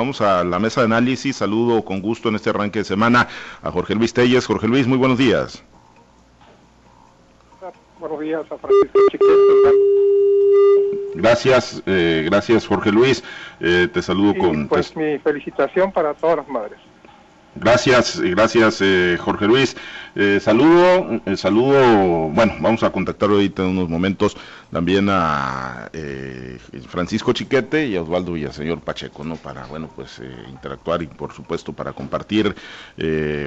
vamos a la mesa de análisis. Saludo con gusto en este arranque de semana a Jorge Luis Telles. Jorge Luis, muy buenos días. Buenos días a Francisco Chiquete. Gracias, eh, gracias Jorge Luis. Eh, te saludo con... Pues mi felicitación para todas las madres. Gracias, gracias eh, Jorge Luis. Eh, saludo, eh, saludo, bueno, vamos a contactar ahorita en unos momentos también a eh, Francisco Chiquete y a Osvaldo Villaseñor Pacheco, ¿no? Para, bueno, pues interactuar y por supuesto para compartir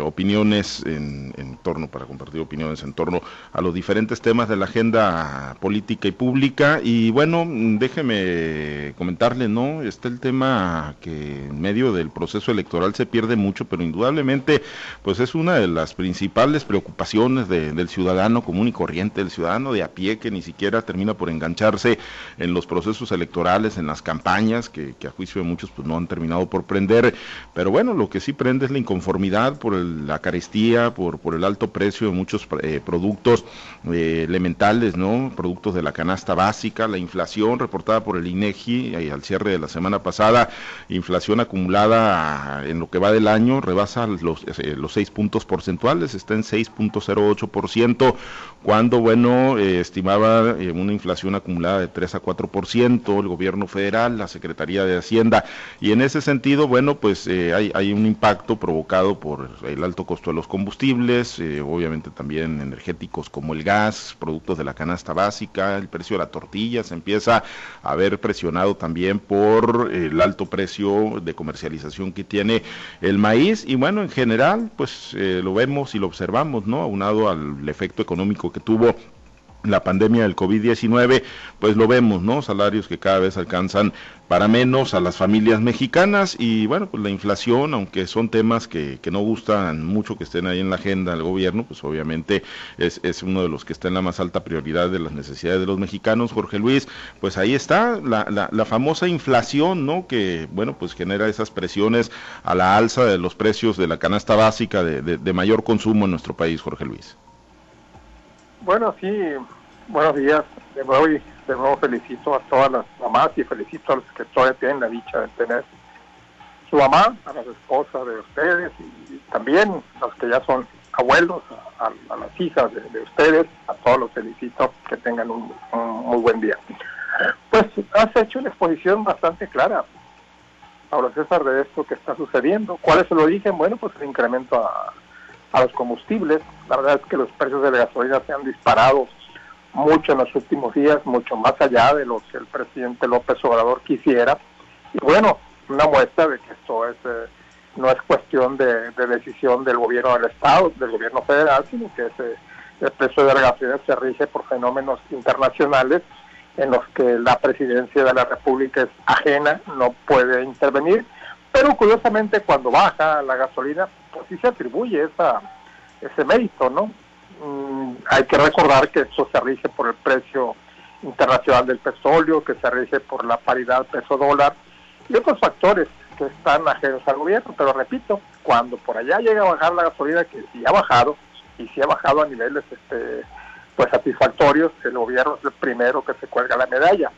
opiniones en, en, torno, para compartir opiniones en torno a los diferentes temas de la agenda política y pública. Y bueno, déjeme comentarle, ¿no? Está el tema que en medio del proceso electoral se pierde mucho, pero indudablemente, pues es una de las principales preocupaciones del ciudadano común y corriente, del ciudadano de a pie que ni siquiera termina por engancharse en los procesos electorales, en las campañas, que, a juicio de muchos pues no han terminado por prender. Pero bueno, lo que sí prende es la inconformidad por la carestía, por, el alto precio de muchos eh, productos eh, elementales, ¿no? Productos de la canasta básica, la inflación reportada por el INEGI eh, al cierre de la semana pasada, inflación acumulada en lo que va del año rebasa los, los seis puntos porcentuales, está en 6.08%, cuando, bueno, eh, estimaba eh, una inflación acumulada de 3 a 4%, el gobierno federal, la Secretaría de Hacienda, y en ese sentido, bueno, pues eh, hay, hay, un impacto provocado por el alto costo de los combustibles, obviamente también energéticos como el gas, productos de la canasta básica, el precio de la tortilla se empieza a ver presionado también por el alto precio de comercialización que tiene el maíz, y bueno, en general, pues lo vemos y lo observamos ¿no? Aunado al efecto económico que tuvo la pandemia del COVID-19, pues lo vemos, ¿no? Salarios que cada vez alcanzan para menos a las familias mexicanas y bueno, pues la inflación, aunque son temas que, que no gustan mucho que estén ahí en la agenda del gobierno, pues obviamente es, es, uno de los que está en la más alta prioridad de las necesidades de los mexicanos, Jorge Luis, pues ahí está la, la, famosa inflación, ¿no? Que bueno, pues genera esas presiones a la alza de los precios de la canasta básica de, de mayor consumo en nuestro país, Jorge Luis. Bueno, sí, buenos días. De nuevo, de nuevo felicito a todas las mamás y felicito a los que todavía tienen la dicha de tener su mamá, a las esposas de ustedes y, también los que ya son abuelos, a, las hijas de, de, ustedes, a todos los felicito, que tengan un, un, muy buen día. Pues has hecho una exposición bastante clara, Pablo César, de esto que está sucediendo. ¿Cuál es el origen? Bueno, pues el incremento a, a los combustibles. La verdad es que los precios de la gasolina se han disparado mucho en los últimos días, mucho más allá de lo que el presidente López Obrador quisiera. Y bueno, una muestra de que esto es eh, no es cuestión de, de, decisión del gobierno del Estado, del gobierno federal, sino que el precio de la gasolina se rige por fenómenos internacionales en los que la presidencia de la República es ajena, no puede intervenir, pero curiosamente cuando baja la gasolina, pues sí se atribuye esa, ese mérito, ¿no? Mm, hay que recordar que esto se rige por el precio internacional del petróleo, que se rige por la paridad peso-dólar y otros factores que están ajenos al gobierno. Pero repito, cuando por allá llega a bajar la gasolina, que sí ha bajado, y sí ha bajado a niveles este, pues satisfactorios, el gobierno es el primero que se cuelga la medalla.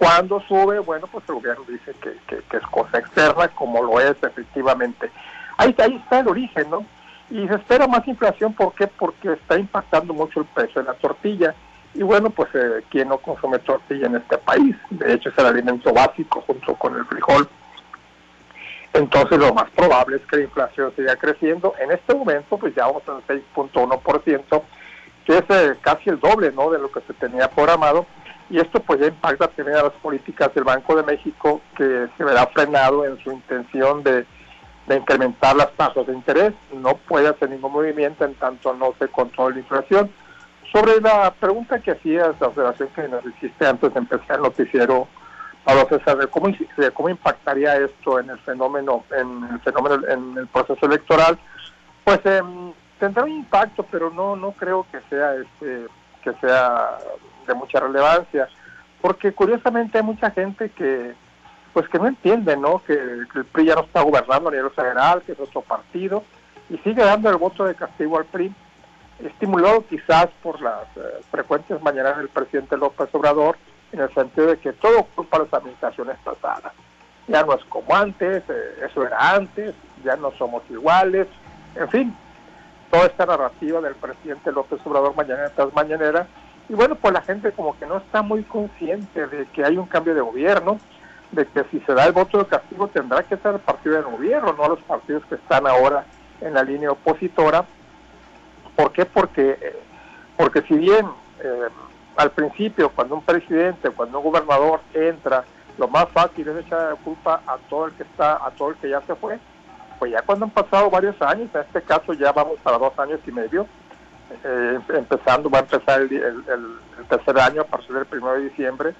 Cuando sube, bueno, pues el gobierno dice que, que, que es cosa externa, como lo es efectivamente. Ahí, ahí está el origen, ¿no? Y se espera más inflación, ¿por qué? Porque está impactando mucho el precio de la tortilla. Y bueno, pues eh, ¿quién no consume tortilla en este país? De hecho es el alimento básico junto con el frijol. Entonces lo más probable es que la inflación siga creciendo. En este momento pues ya vamos al 6.1%, que es eh, casi el doble ¿no? de lo que se tenía programado. Y esto pues ya impacta también a las políticas del Banco de México, que se verá frenado en su intención de de incrementar las tasas de interés, no puede hacer ningún movimiento en tanto no se controle la inflación. Sobre la pregunta que hacías, la observación que nos hiciste antes de empezar el noticiero, Pablo César, de cómo, cómo impactaría esto en el fenómeno, en el fenómeno, en el proceso electoral, pues eh, tendrá un impacto, pero no, no creo que sea este, que sea de mucha relevancia, porque curiosamente hay mucha gente que pues que no entienden, ¿no? Que, que, el PRI ya no está gobernando a nivel federal, que es otro partido, y sigue dando el voto de castigo al PRI, estimulado quizás por las eh, frecuentes mañanas del presidente López Obrador, en el sentido de que todo culpa a las administraciones pasadas. ya no es como antes, eh, eso era antes, ya no somos iguales, en fin, toda esta narrativa del presidente López Obrador mañana tras mañanera, y bueno, pues la gente como que no está muy consciente de que hay un cambio de gobierno, de que si se da el voto de castigo tendrá que ser el partido del gobierno, no los partidos que están ahora en la línea opositora. ¿Por qué? Porque, eh, porque si bien eh, al principio, cuando un presidente, cuando un gobernador entra, lo más fácil es echar la culpa a todo el que está, a todo el que ya se fue. Pues ya cuando han pasado varios años, en este caso ya vamos para dos años y medio, eh, empezando, va a empezar el, tercer año a partir del primero de diciembre,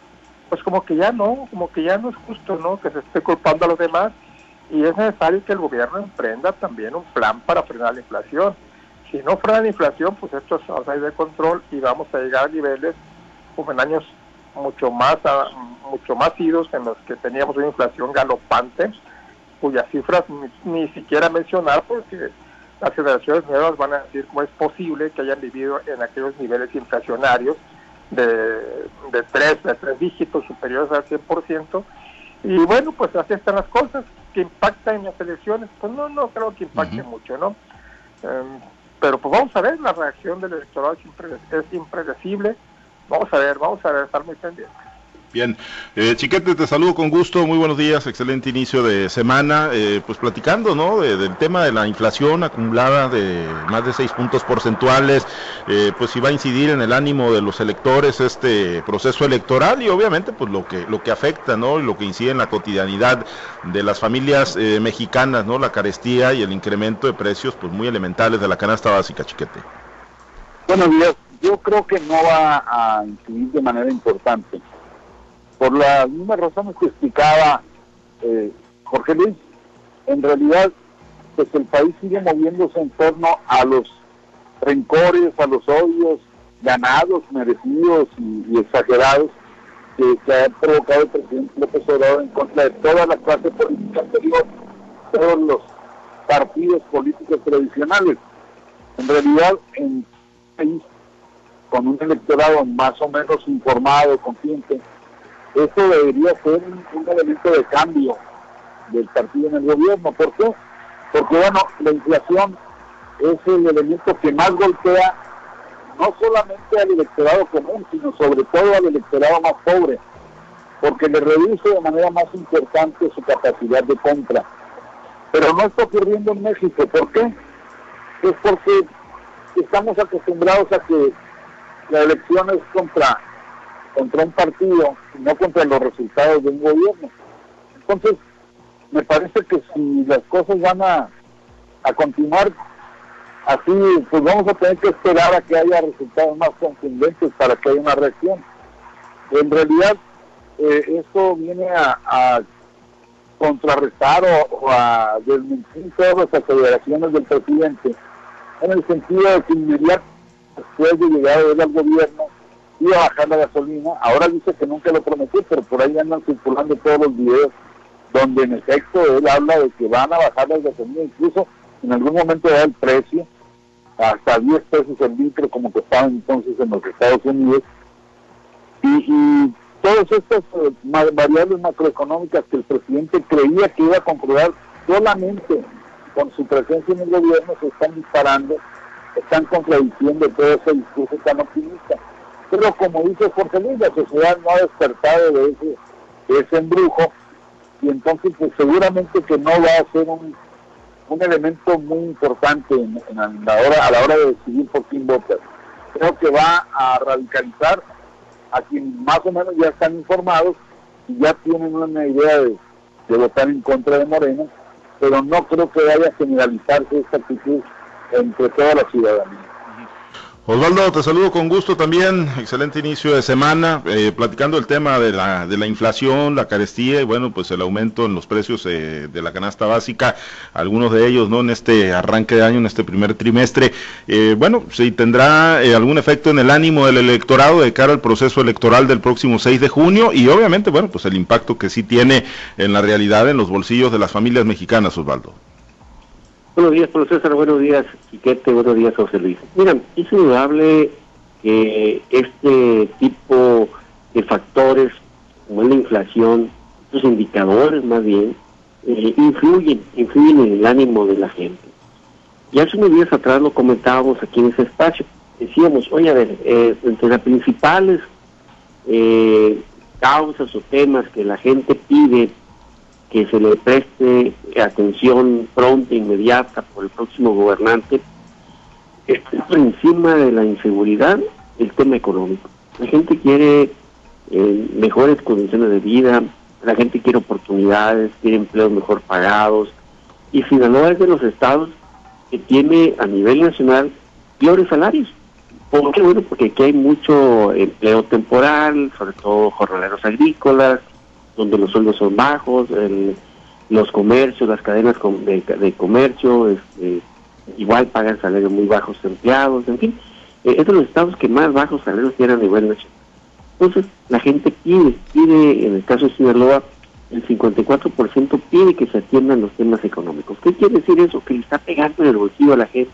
pues como que ya no, como que ya no es justo, ¿no? Que se esté culpando a los demás y es necesario que el gobierno emprenda también un plan para frenar la inflación. Si no frena la inflación, pues esto a salir de control y vamos a llegar a niveles como en años mucho más mucho más idos en los que teníamos una inflación galopante, cuyas cifras ni, siquiera mencionar porque las generaciones nuevas van a decir cómo es posible que hayan vivido en aquellos niveles inflacionarios de, de tres, de tres dígitos superiores al 100%. Y bueno, pues así están las cosas. ¿Que impacta en las elecciones? Pues no, no creo que impacte mucho, ¿no? Em, pero pues vamos a ver, la reacción del electorado es impredecible. Vamos a ver, vamos a ver, estar muy pendientes. Bien, eh, Chiquete, te saludo con gusto, muy buenos días, excelente inicio de semana, eh, pues platicando, ¿no?, del tema de la inflación acumulada de más de seis puntos porcentuales, eh, pues si va a incidir en el ánimo de los electores este proceso electoral y obviamente pues lo que, lo que afecta, ¿no?, y lo que incide en la cotidianidad de las familias eh, mexicanas, ¿no?, la carestía y el incremento de precios pues muy elementales de la canasta básica, Chiquete. Buenos días, yo creo que no va a incidir de manera importante por las mismas razones que explicaba eh, Jorge Luis, en realidad pues el país sigue moviéndose en torno a los rencores, a los odios ganados, merecidos y, exagerados que, ha provocado el presidente López Obrador en contra de toda la clase política anterior, todos los partidos políticos tradicionales. En realidad, en un país con un electorado más o menos informado, consciente, eso debería ser un, elemento de cambio del partido en el gobierno. ¿Por qué? Porque, bueno, la inflación es el elemento que más golpea no solamente al electorado común, sino sobre todo al electorado más pobre, porque le reduce de manera más importante su capacidad de compra. Pero no está ocurriendo en México. ¿Por qué? Es porque estamos acostumbrados a que la elección es contra contra un partido, no contra los resultados de un gobierno. Entonces, me parece que si las cosas van a, a continuar así, pues vamos a tener que esperar a que haya resultados más contundentes para que haya una reacción. En realidad, eh, esto viene a, contrarrestar o, a desmentir todas las aceleraciones del presidente, en el sentido de que inmediatamente después de llegar él al gobierno, iba a bajar la gasolina. Ahora dice que nunca lo prometió, pero por ahí andan circulando todos los videos donde en efecto él habla de que van a bajar la gasolina, incluso en algún momento da el precio hasta 10 pesos el litro como que estaban entonces en los Estados Unidos. Y, todas estas eh, variables macroeconómicas que el presidente creía que iba a comprobar solamente con su presencia en el gobierno se están disparando, están contradiciendo todo ese discurso tan optimista. Pero como dice Jorge Luis, la sociedad no ha despertado de ese, ese embrujo y entonces pues seguramente que no va a ser un, un elemento muy importante en, la hora, a la hora de decidir por quién votar. Creo que va a radicalizar a quienes más o menos ya están informados y ya tienen una idea de, de votar en contra de Moreno, pero no creo que vaya a generalizarse esta actitud entre toda la ciudadanía. Osvaldo, te saludo con gusto también. Excelente inicio de semana. Eh, platicando el tema de la, de la inflación, la carestía y bueno, pues el aumento en los precios eh, de la canasta básica, algunos de ellos, ¿no? En este arranque de año, en este primer trimestre. Eh, bueno, si tendrá algún efecto en el ánimo del electorado de cara al proceso electoral del próximo 6 de junio y obviamente, bueno, pues el impacto que sí tiene en la realidad en los bolsillos de las familias mexicanas, Osvaldo. Buenos días, profesor Buenos días, Quiquete. Buenos días, José Luis. Miren, es indudable que este tipo de factores, como la inflación, estos indicadores más bien, eh, influyen, influyen en el ánimo de la gente. Ya hace unos días atrás lo comentábamos aquí en ese espacio. Decíamos, oye, a ver, eh, entre las principales eh, causas o temas que la gente pide que se le preste atención pronta, inmediata por el próximo gobernante, está por encima de la inseguridad el tema económico. La gente quiere eh, mejores condiciones de vida, la gente quiere oportunidades, quiere empleos mejor pagados, y Sinaloa es de los estados que tiene a nivel nacional peores salarios. ¿Por qué? Bueno, porque aquí hay mucho empleo temporal, sobre todo jornaleros agrícolas, donde los sueldos son bajos, los comercios, las cadenas de, comercio, este, igual pagan salarios muy bajos empleados, en fin, eh, es de los estados que más bajos salarios tienen a nivel nacional. Entonces, la gente pide, pide, en el caso de Sinaloa, el 54% pide que se atiendan los temas económicos. ¿Qué quiere decir eso? Que le está pegando en el bolsillo a la gente.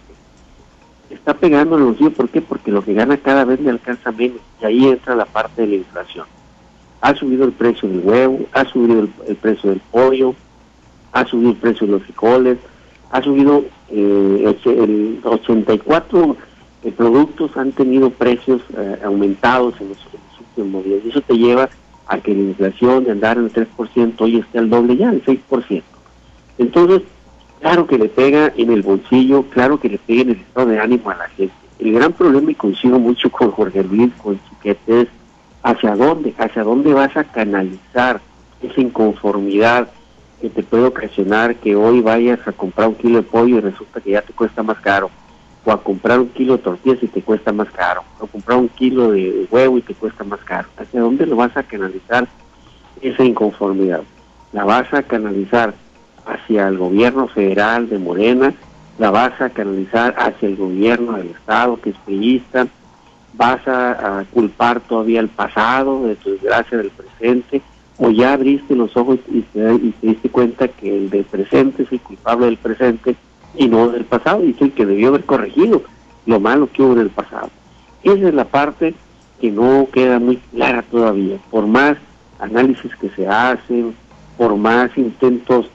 Está pegando en el bolsillo, ¿por qué? Porque lo que gana cada vez le alcanza menos. Y ahí entra la parte de la inflación. Ha subido el precio del huevo, ha subido el, precio del pollo, ha subido el precio de los frijoles, ha subido eh, el 84 eh, productos han tenido precios eh, aumentados en los, últimos días. Y eso te lleva a que la inflación de andar en el 3% hoy esté al doble ya, el 6%. Entonces, claro que le pega en el bolsillo, claro que le pega en el estado de ánimo a la gente. El gran problema, y coincido mucho con Jorge Luis, con Chiquete, es hacia dónde, hacia dónde vas a canalizar esa inconformidad que te puede ocasionar que hoy vayas a comprar un kilo de pollo y resulta que ya te cuesta más caro, o a comprar un kilo de tortillas y te cuesta más caro, o comprar un kilo de huevo y te cuesta más caro. ¿Hacia dónde lo vas a canalizar esa inconformidad? La vas a canalizar hacia el gobierno federal de Morena, la vas a canalizar hacia el gobierno del Estado, que es priista, vas a, culpar todavía el pasado de tu desgracia del presente, o ya abriste los ojos y te, diste cuenta que el del presente es el culpable del presente y no del pasado, y es el que debió haber corregido lo malo que hubo en el pasado. Esa es la parte que no queda muy clara todavía, por más análisis que se hacen, por más intentos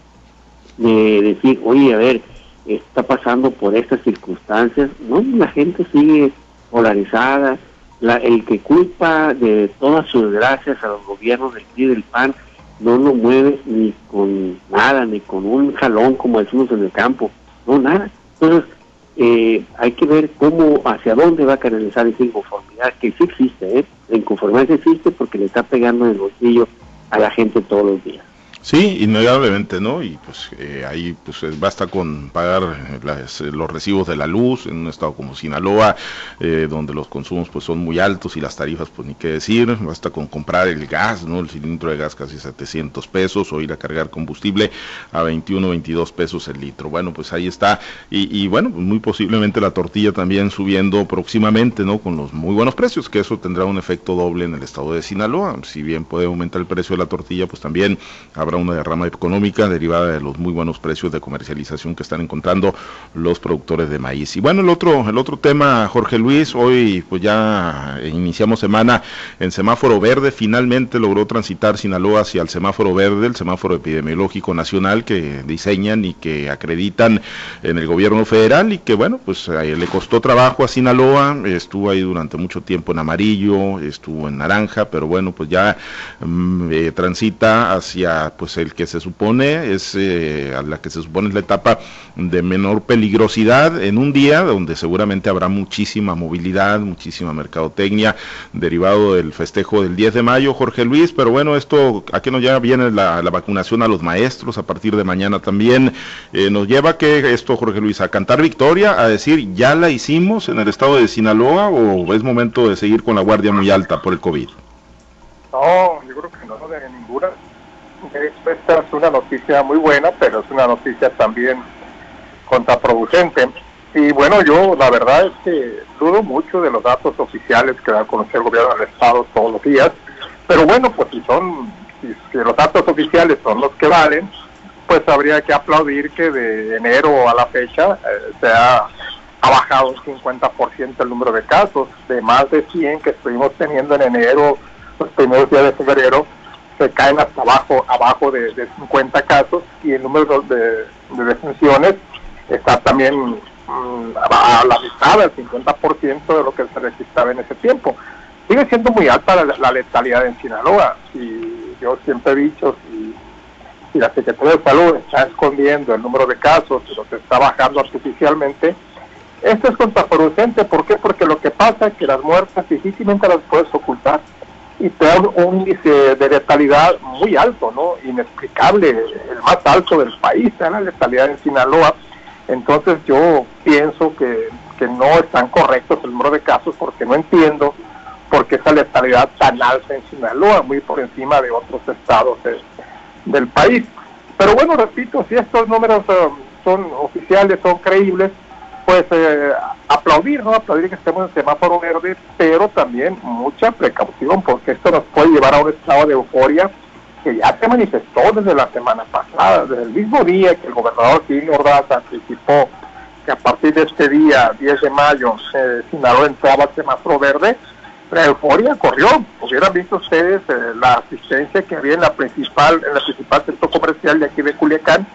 de decir, oye, a ver, está pasando por estas circunstancias, no, la gente sigue polarizada, la, el que culpa de todas sus gracias a los gobiernos del PRI del PAN no lo mueves ni con nada, ni con un jalón, como decimos en el campo, no, nada. Entonces, eh, hay que ver cómo, hacia dónde va a canalizar esa inconformidad, que sí existe, ¿eh? La inconformidad existe porque le está pegando en el bolsillo a la gente todos los días. Sí, innegablemente, ¿no? Y pues eh, ahí pues eh, basta con pagar eh, los recibos de la luz en un estado como Sinaloa, donde los consumos pues son muy altos y las tarifas pues ni qué decir, basta con comprar el gas, ¿no? El cilindro de gas casi 700 pesos o ir a cargar combustible a 21, 22 pesos el litro. Bueno, pues ahí está. Y, bueno, pues muy posiblemente la tortilla también subiendo próximamente, ¿no? Con los muy buenos precios, que eso tendrá un efecto doble en el estado de Sinaloa. Si bien puede aumentar el precio de la tortilla, pues también habrá una derrama económica derivada de los muy buenos precios de comercialización que están encontrando los productores de maíz. Y bueno, el otro, el otro tema, Jorge Luis, hoy pues ya iniciamos semana en semáforo verde, finalmente logró transitar Sinaloa hacia el semáforo verde, el semáforo epidemiológico nacional que diseñan y que acreditan en el gobierno federal y que bueno, pues le costó trabajo a Sinaloa, estuvo ahí durante mucho tiempo en amarillo, estuvo en naranja, pero bueno, pues ya mm, eh, transita hacia pues el que se supone es eh, a la que se supone es la etapa de menor peligrosidad en un día donde seguramente habrá muchísima movilidad, muchísima mercadotecnia derivado del festejo del 10 de mayo, Jorge Luis, pero bueno, esto a qué nos lleva viene la, vacunación a los maestros a partir de mañana también, eh, nos lleva que esto, Jorge Luis, a cantar victoria, a decir, ya la hicimos en el estado de Sinaloa o es momento de seguir con la guardia muy alta por el COVID. No, yo creo que no, esta es una noticia muy buena, pero es una noticia también contraproducente. Y bueno, yo la verdad es que dudo mucho de los datos oficiales que da a conocer el gobierno del Estado todos los días. Pero bueno, pues si son, si, los datos oficiales son los que valen, pues habría que aplaudir que de enero a la fecha eh, se ha, ha bajado un 50% el número de casos, de más de 100 que estuvimos teniendo en enero, los primeros días de febrero, se caen hasta abajo, abajo de, 50 casos y el número de, defunciones está también mm, a la mitad, del 50% de lo que se registraba en ese tiempo. Sigue siendo muy alta la, letalidad en Sinaloa y yo siempre he dicho, si, si la Secretaría de Salud está escondiendo el número de casos y que está bajando artificialmente, esto es contraproducente. ¿Por qué? Porque lo que pasa es que las muertes difícilmente las puedes ocultar y te da un índice de letalidad muy alto, ¿no? Inexplicable, el más alto del país, ¿eh? la letalidad en Sinaloa. Entonces yo pienso que, que no están correctos el número de casos porque no entiendo por qué esa letalidad tan alta en Sinaloa, muy por encima de otros estados del país. Pero bueno, repito, si estos números eh, son oficiales, son creíbles, pues eh, aplaudir, ¿no? Aplaudir que estemos en semáforo verde, pero también mucha precaución, porque esto nos puede llevar a un estado de euforia que ya se manifestó desde la semana pasada, desde el mismo día que el gobernador Kini Ordaz anticipó que a partir de este día, 10 de mayo, eh, Sinaloa entraba al semáforo verde, la euforia corrió. Hubieran visto ustedes eh, la asistencia que había en la principal, en la principal centro comercial de aquí de Culiacán,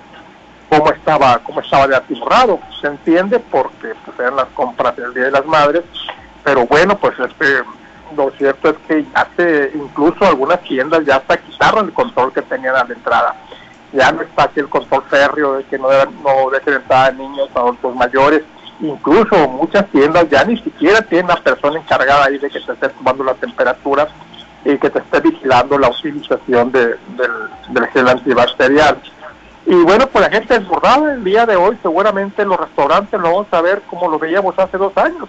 cómo estaba, cómo estaba de atiborrado. Se entiende porque pues, eran las compras del Día de las Madres, pero bueno, pues este, lo cierto es que ya se, incluso algunas tiendas ya hasta quitaron el control que tenían a la entrada. Ya no está aquí el control férreo de que no, deben, no entrar a niños, adultos mayores. Incluso muchas tiendas ya ni siquiera tienen una persona encargada ahí de que te esté tomando la temperatura y que te esté vigilando la utilización de, del, del gel antibacterial. Y bueno, pues la gente desbordada el día de hoy, seguramente los restaurantes lo vamos a ver como lo veíamos hace dos años.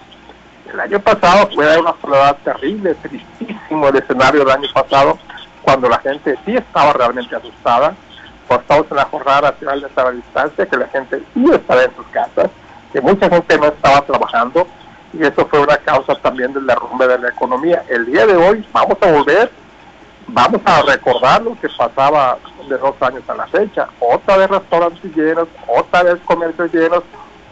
El año pasado fue una soledad terrible, tristísimo el escenario del año pasado, cuando la gente sí estaba realmente asustada. Pues estamos en la jornada nacional de la distancia, que la gente sí estaba en sus casas, que mucha gente no estaba trabajando, y eso fue una causa también del derrumbe de la economía. El día de hoy vamos a volver, vamos a recordar lo que pasaba de dos años a la fecha. Otra vez restaurantes llenos, otra vez comercios llenos,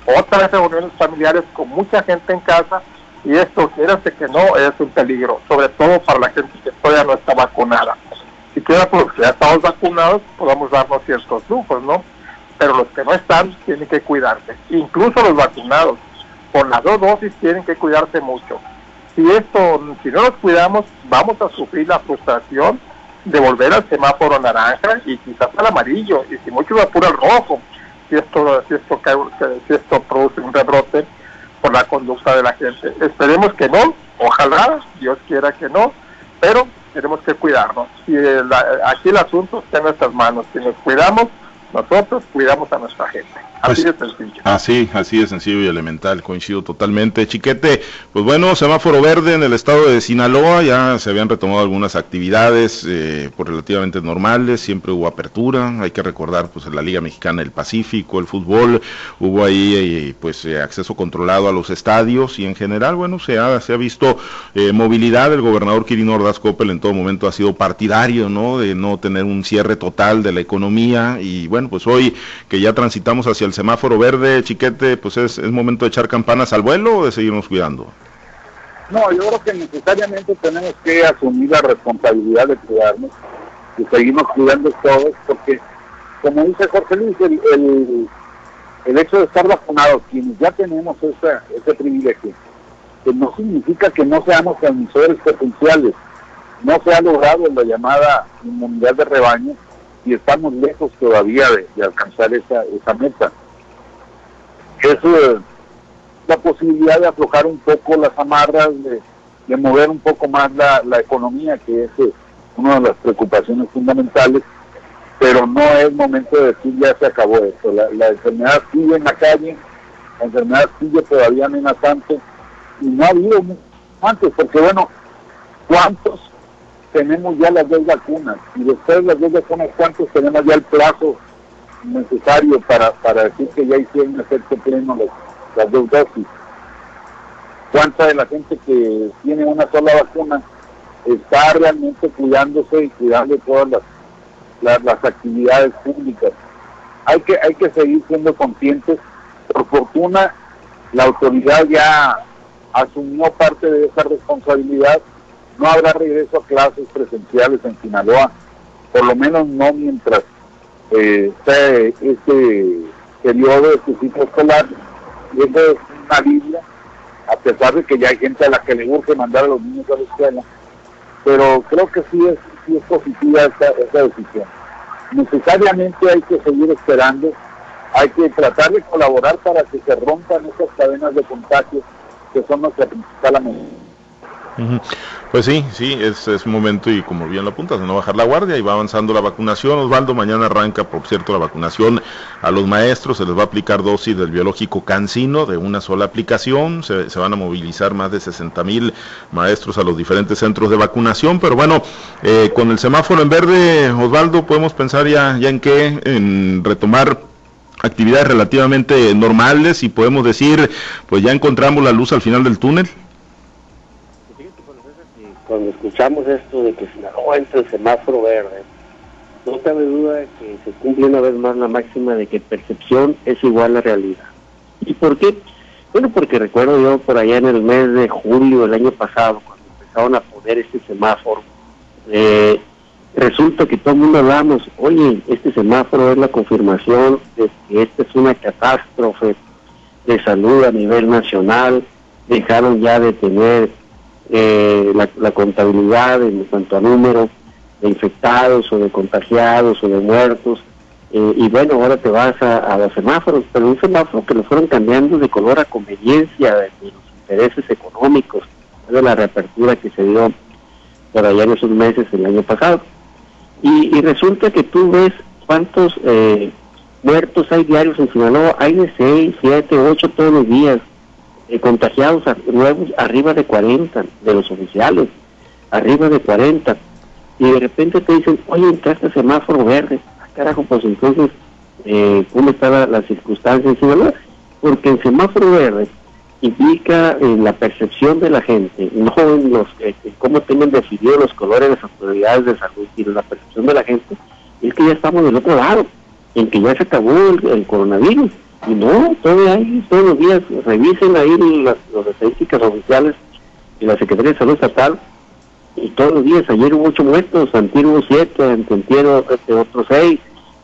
otra vez reuniones familiares con mucha gente en casa y esto, fíjense que no, es un peligro, sobre todo para la gente que todavía no está vacunada. Si queda por los que ya estamos vacunados, podemos darnos ciertos lujos, ¿no? Pero los que no están tienen que cuidarse, incluso los vacunados, con las dos dosis tienen que cuidarse mucho. Si esto, si no nos cuidamos, vamos a sufrir la frustración de volver al semáforo naranja y quizás al amarillo, y si mucho apura al rojo, si esto, si esto, si esto produce un rebrote por la conducta de la gente. Esperemos que no, ojalá, Dios quiera que no, pero tenemos que cuidarnos. Y aquí el asunto está en nuestras manos. Si nos cuidamos, nosotros cuidamos a nuestra gente. Así pues, de sencillo. Así, así de sencillo y elemental, coincido totalmente. Chiquete, pues bueno, semáforo verde en el estado de Sinaloa, ya se habían retomado algunas actividades eh, pues relativamente normales, siempre hubo apertura, hay que recordar pues en la Liga Mexicana del Pacífico, el fútbol, hubo ahí eh, pues eh, acceso controlado a los estadios y en general, bueno, se ha, se ha visto movilidad, el gobernador Quirino Ordaz Coppel en todo momento ha sido partidario, ¿no? De no tener un cierre total de la economía y bueno, pues hoy que ya transitamos hacia el semáforo verde, chiquete, pues es, es momento de echar campanas al vuelo o de seguirnos cuidando? No, yo creo que necesariamente tenemos que asumir la responsabilidad de cuidarnos y seguimos cuidando todos, porque, como dice Jorge Luis, el, el, hecho de estar vacunados, quienes ya tenemos ese, ese privilegio, que no significa que no seamos transmisores potenciales. No se ha logrado la llamada inmunidad de rebaño y estamos lejos todavía de, alcanzar esa, esa meta. Es eh, la posibilidad de aflojar un poco las amarras, de, mover un poco más la, economía, que es eh, una de las preocupaciones fundamentales, pero no es momento de decir ya se acabó esto. La, enfermedad sigue en la calle, la enfermedad sigue todavía amenazante y no ha habido antes, porque bueno, ¿cuántos tenemos ya las dos vacunas y después las dos vacunas, ¿cuántos tenemos ya el plazo necesario para, para decir que ya hicieron efecto pleno las, dos dosis? ¿Cuánta de la gente que tiene una sola vacuna está realmente cuidándose y cuidando todas las, las, actividades públicas? Hay que, hay que seguir siendo conscientes. Por fortuna, la autoridad ya asumió parte de esa responsabilidad no habrá regreso a clases presenciales en Sinaloa por lo menos no mientras eh, este periodo de su ciclo escolar, y eso es una Biblia, a pesar de que ya hay gente a la que le urge mandar a los niños a la escuela, pero creo que sí es, sí es positiva esa, esa decisión. Necesariamente hay que seguir esperando, hay que tratar de colaborar para que se rompan esas cadenas de contagios que son nuestra principal amenaza. Pues sí, sí, es, es momento y como bien lo apuntas, de no bajar la guardia y va avanzando la vacunación. Osvaldo, mañana arranca, por cierto, la vacunación a los maestros, se les va a aplicar dosis del biológico cancino de una sola aplicación, se, van a movilizar más de 60 mil maestros a los diferentes centros de vacunación, pero bueno, eh, con el semáforo en verde, Osvaldo, podemos pensar ya, ya en qué, en retomar actividades relativamente normales y podemos decir, pues ya encontramos la luz al final del túnel cuando escuchamos esto de que Sinaloa entra el semáforo verde, no cabe duda de que se cumple una vez más la máxima de que percepción es igual a realidad. ¿Y por qué? Bueno, porque recuerdo yo por allá en el mes de julio del año pasado, cuando empezaron a poner este semáforo, eh, resulta que todo el mundo hablamos, oye, este semáforo es la confirmación de que esta es una catástrofe de salud a nivel nacional, dejaron ya de tener eh, la, contabilidad en cuanto a número de infectados o de contagiados o de muertos. Eh, y bueno, ahora te vas a, los semáforos, pero un semáforo que lo fueron cambiando de color a conveniencia de, los intereses económicos, de la reapertura que se dio por allá en esos meses el año pasado. Y, resulta que tú ves cuántos eh, muertos hay diarios en Sinaloa, hay de 6, 7, 8 todos los días eh, contagiados nuevos arriba de 40 de los oficiales, arriba de 40. Y de repente te dicen, oye, entraste semáforo verde. Ah, carajo, pues entonces, eh, ¿cómo está la, circunstancia en Porque el semáforo verde implica en la percepción de la gente, no en los eh, cómo tienen decidido los colores de las autoridades de salud, sino la percepción de la gente, es que ya estamos del otro lado, en que ya se acabó el coronavirus y no, todavía hay, todos los días, revisen ahí las, estadísticas oficiales y la Secretaría de Salud Estatal, y todos los días, ayer hubo ocho muertos, antier hubo siete, antier este, otros seis,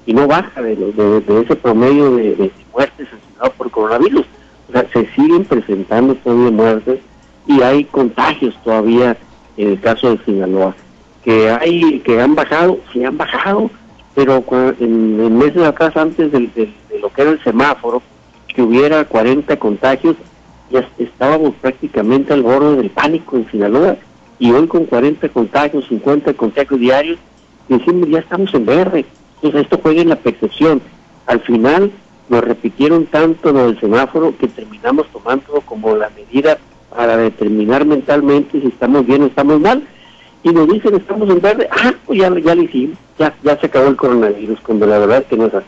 y no baja de, de, ese promedio de, muertes asesinados por coronavirus. O sea, se siguen presentando todavía muertes y hay contagios todavía en el caso de Sinaloa. Que hay, que han bajado, sí han bajado, pero en, meses atrás, antes del, de lo que era el semáforo, que hubiera 40 contagios, ya estábamos prácticamente al borde del pánico en Sinaloa. Y hoy con 40 contagios, 50 contagios diarios, decimos ya estamos en verde. Entonces esto juega en la percepción. Al final nos repitieron tanto lo del semáforo que terminamos tomando como la medida para determinar mentalmente si estamos bien o estamos mal y nos dicen estamos en verde, ah, pues ya, ya lo hicimos, ya, ya se acabó el coronavirus, cuando la verdad es que no es así.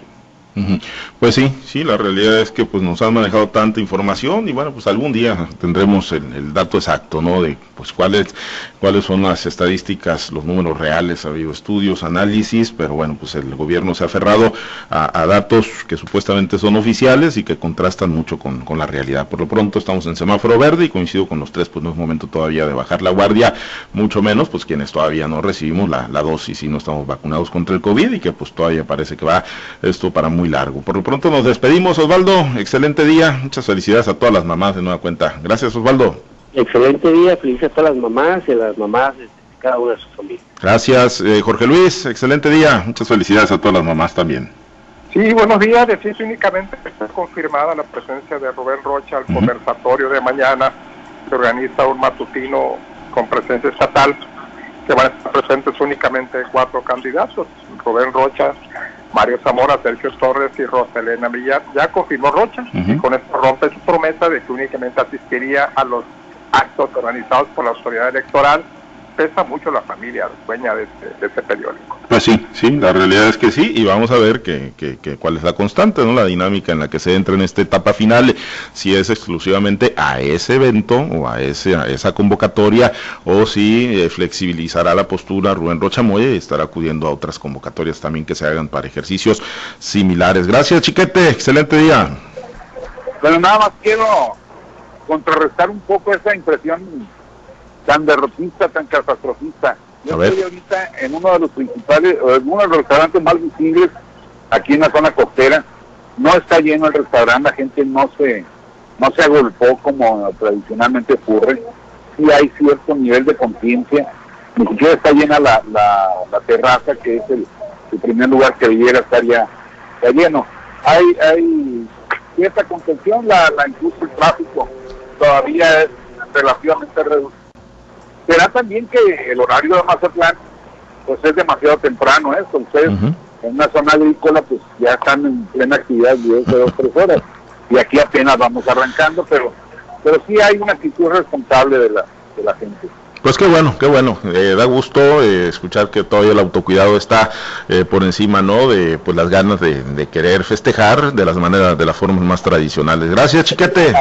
Pues sí, sí, la realidad es que pues nos han manejado tanta información y bueno, pues algún día tendremos el, dato exacto, ¿no? De pues cuáles cuáles son las estadísticas, los números reales, ha habido estudios, análisis, pero bueno, pues el gobierno se ha aferrado a, datos que supuestamente son oficiales y que contrastan mucho con, la realidad. Por lo pronto estamos en semáforo verde y coincido con los tres, pues no es momento todavía de bajar la guardia, mucho menos pues quienes todavía no recibimos la, la dosis y no estamos vacunados contra el COVID y que pues todavía parece que va esto para muy largo. Por lo pronto nos despedimos, Osvaldo. Excelente día. Muchas felicidades a todas las mamás de nueva cuenta. Gracias, Osvaldo. Excelente día. Felices a todas las mamás y a las mamás de cada una de sus familias. Gracias, eh, Jorge Luis. Excelente día. Muchas felicidades a todas las mamás también. Sí, buenos días. Decir únicamente está confirmada la presencia de Rubén Rocha al conversatorio de mañana. Se organiza un matutino con presencia estatal que van a estar presentes únicamente cuatro candidatos. Rubén Rocha, Mario Zamora, Sergio Torres y Roselena Villar. Ya confirmó Rocha y con esto rompe su promesa de que únicamente asistiría a los actos organizados por la autoridad electoral pesa mucho la familia dueña de este, de este, periódico. Pues sí, sí, la realidad es que sí, y vamos a ver que, que, cuál es la constante, ¿no? La dinámica en la que se entra en esta etapa final, si es exclusivamente a ese evento o a, ese, a esa convocatoria, o si eh, flexibilizará la postura Rubén Rocha Moya y estará acudiendo a otras convocatorias también que se hagan para ejercicios similares. Gracias, Chiquete, excelente día. Bueno, nada más quiero contrarrestar un poco esa impresión tan derrotista, tan catastrofista. Yo estoy ahorita en uno de los principales, en uno de los restaurantes más visibles aquí en la zona costera. No está lleno el restaurante, la gente no se no se agolpó como tradicionalmente ocurre. Sí hay cierto nivel de conciencia. Ni siquiera está llena la, la, terraza, que es el, primer lugar que debiera estar ya, lleno. Hay, hay cierta contención, la, la incluso el tráfico todavía es relativamente reducido. Será también que el horario de Mazatlán pues es demasiado temprano eso, ustedes en una zona agrícola pues ya están en plena actividad de dos o tres horas y aquí apenas vamos arrancando, pero pero sí hay una actitud responsable de la, de la gente. Pues qué bueno, qué bueno. Eh, da gusto eh, escuchar que todavía el autocuidado está eh, por encima, ¿no? De pues las ganas de, de, querer festejar de las maneras, de las formas más tradicionales. Gracias, chiquete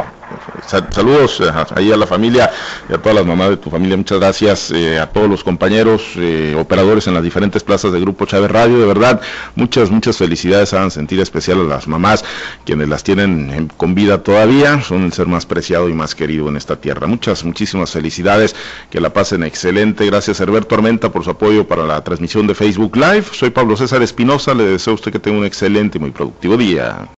saludos eh, ahí a la familia y a todas las mamás de tu familia. Muchas gracias eh, a todos los compañeros eh, operadores en las diferentes plazas de Grupo Chávez Radio. De verdad, muchas, muchas felicidades. Hagan sentir especial a las mamás, quienes las tienen con vida todavía. Son el ser más preciado y más querido en esta tierra. Muchas, muchísimas felicidades. Que la pasen excelente. Gracias, Herberto Armenta, por su apoyo para la transmisión de Facebook Live. Soy Pablo César Espinosa. Le deseo a usted que tenga un excelente y muy productivo día.